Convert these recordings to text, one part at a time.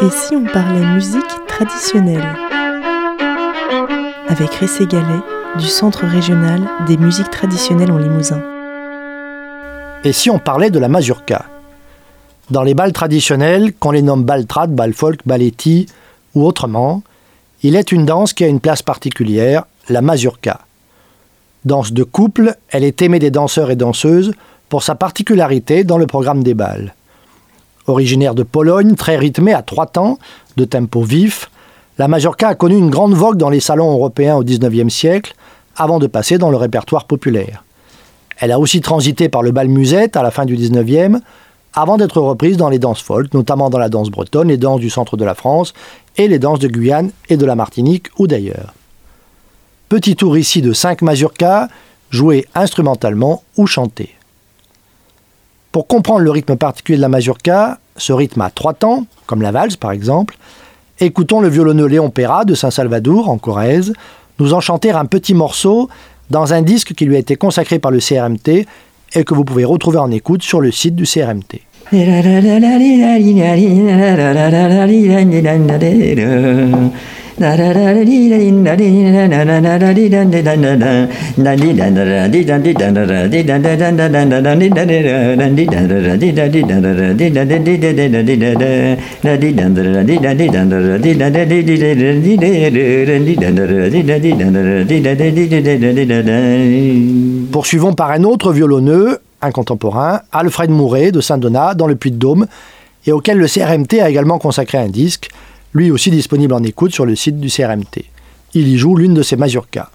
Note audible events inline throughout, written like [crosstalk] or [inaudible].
Et si on parlait musique traditionnelle Avec Ressé Gallet du Centre régional des musiques traditionnelles en Limousin. Et si on parlait de la mazurka? Dans les balles traditionnelles, qu'on les nomme bal trad, bal folk, balletti ou autrement, il est une danse qui a une place particulière, la mazurka. Danse de couple, elle est aimée des danseurs et danseuses pour sa particularité dans le programme des balles. Originaire de Pologne, très rythmée à trois temps, de tempo vif, la mazurka a connu une grande vogue dans les salons européens au XIXe siècle, avant de passer dans le répertoire populaire. Elle a aussi transité par le bal musette à la fin du XIXe, avant d'être reprise dans les danses folk, notamment dans la danse bretonne, les danses du centre de la France et les danses de Guyane et de la Martinique ou d'ailleurs. Petit tour ici de cinq mazurkas, joués instrumentalement ou chantés. Pour comprendre le rythme particulier de la mazurka, ce rythme a trois temps, comme la valse par exemple, écoutons le violonneux Léon Perra de Saint-Salvador, en Corrèze, nous enchanter un petit morceau dans un disque qui lui a été consacré par le CRMT et que vous pouvez retrouver en écoute sur le site du CRMT. Pour Poursuivons par un autre violonneux, un contemporain, Alfred Mouret de Saint-Donat, dans le Puy-de-Dôme, et auquel le CRMT a également consacré un disque, lui aussi disponible en écoute sur le site du CRMT. Il y joue l'une de ses mazurkas.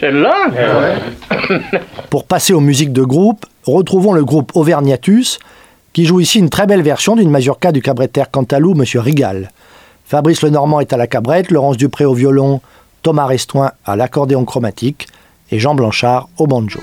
[laughs] Pour passer aux musiques de groupe, retrouvons le groupe Auvergnatus, qui joue ici une très belle version d'une mazurka du cabretter Cantalou, Monsieur Rigal. Fabrice Lenormand est à la cabrette, Laurence Dupré au violon, Thomas Restoin à l'accordéon chromatique et Jean Blanchard au banjo.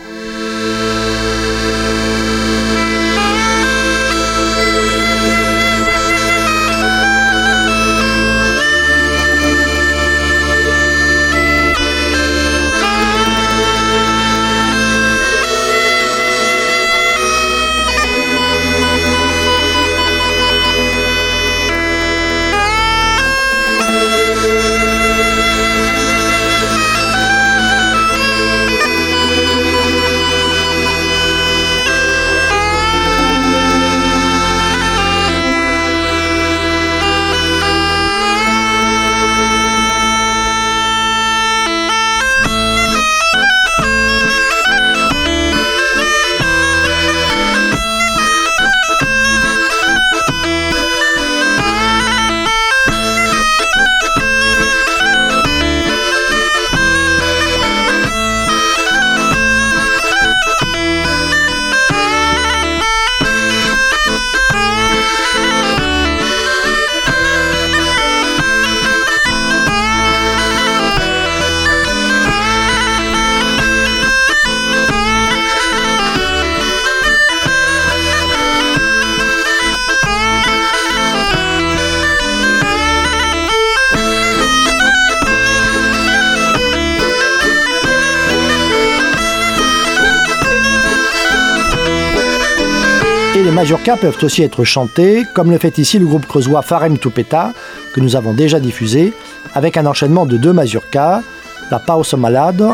Mazurkas peuvent aussi être chantés, comme le fait ici le groupe creusois Farem Tupeta, que nous avons déjà diffusé, avec un enchaînement de deux mazurkas, la Pausa Malade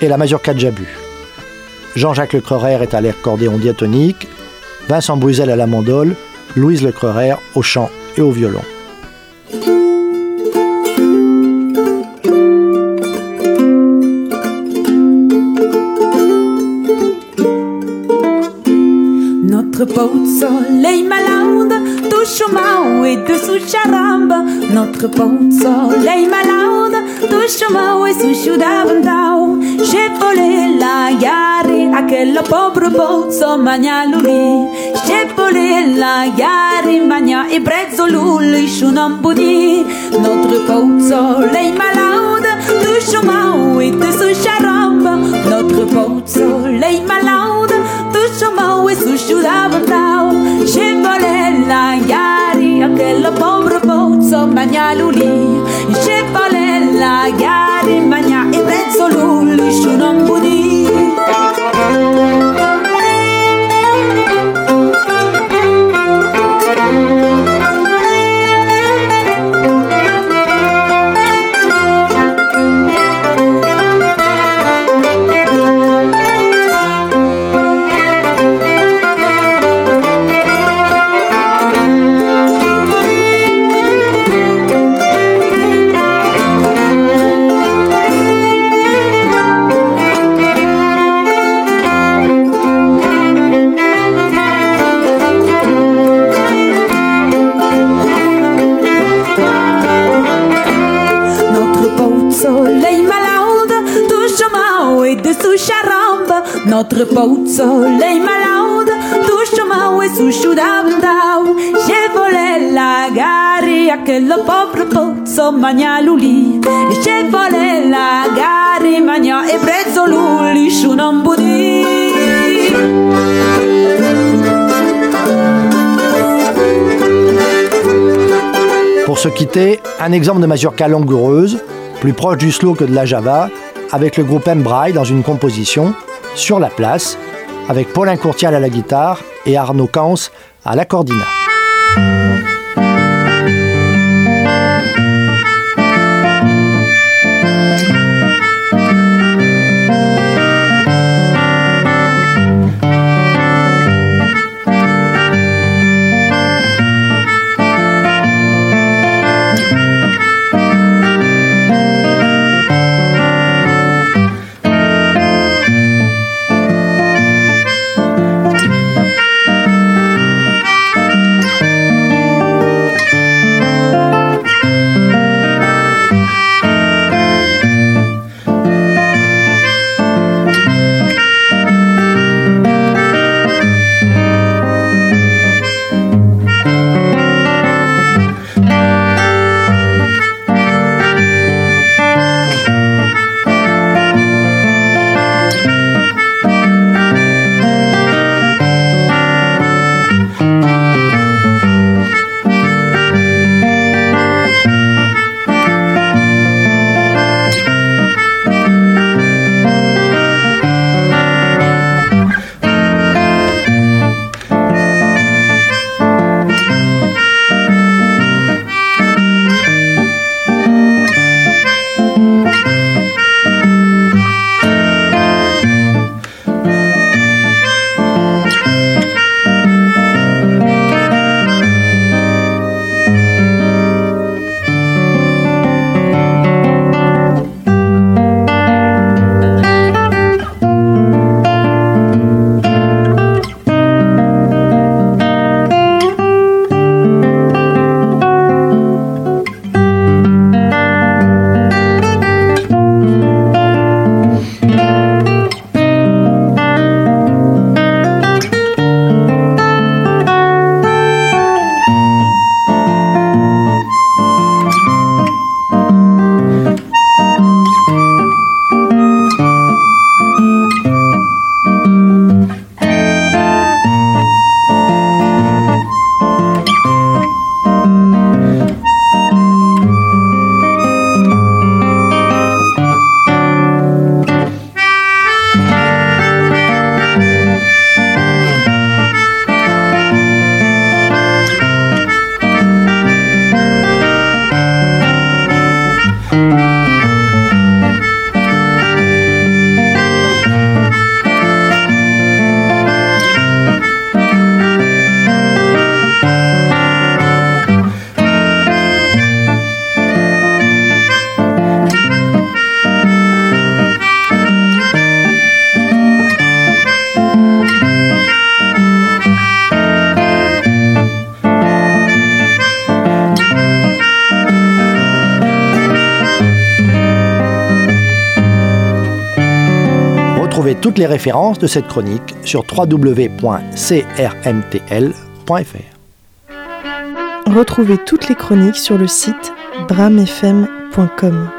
et la mazurka Jabu. Jean-Jacques Lecreurer est à l'accordéon diatonique, Vincent Bruzel à la mandole, Louise Lecreurer au chant et au violon. Notre peau de soleil malade au mau et dessous charamba. Notre peau de soleil malade au mau et sous davantau. J'ai volé la gare à quel pauvre pozzo magnaluli. J'ai volé la gare magna e brezzoluli shunambudi. Notre peau de soleil malade touche au mau magnaluli Notre pot soleil malade touche ma et sous J'ai volé la gare a que le pauvre pozzo magna luli J'ai volé la gare magna e prezzo luli budi Pour se quitter, un exemple de mazurka langoureuse, plus proche du slow que de la java, avec le groupe Embraille dans une composition sur la place, avec Paulin Courtial à la guitare et Arnaud Cans à l'accordina. Toutes les références de cette chronique sur www.crmtl.fr. Retrouvez toutes les chroniques sur le site bramfm.com.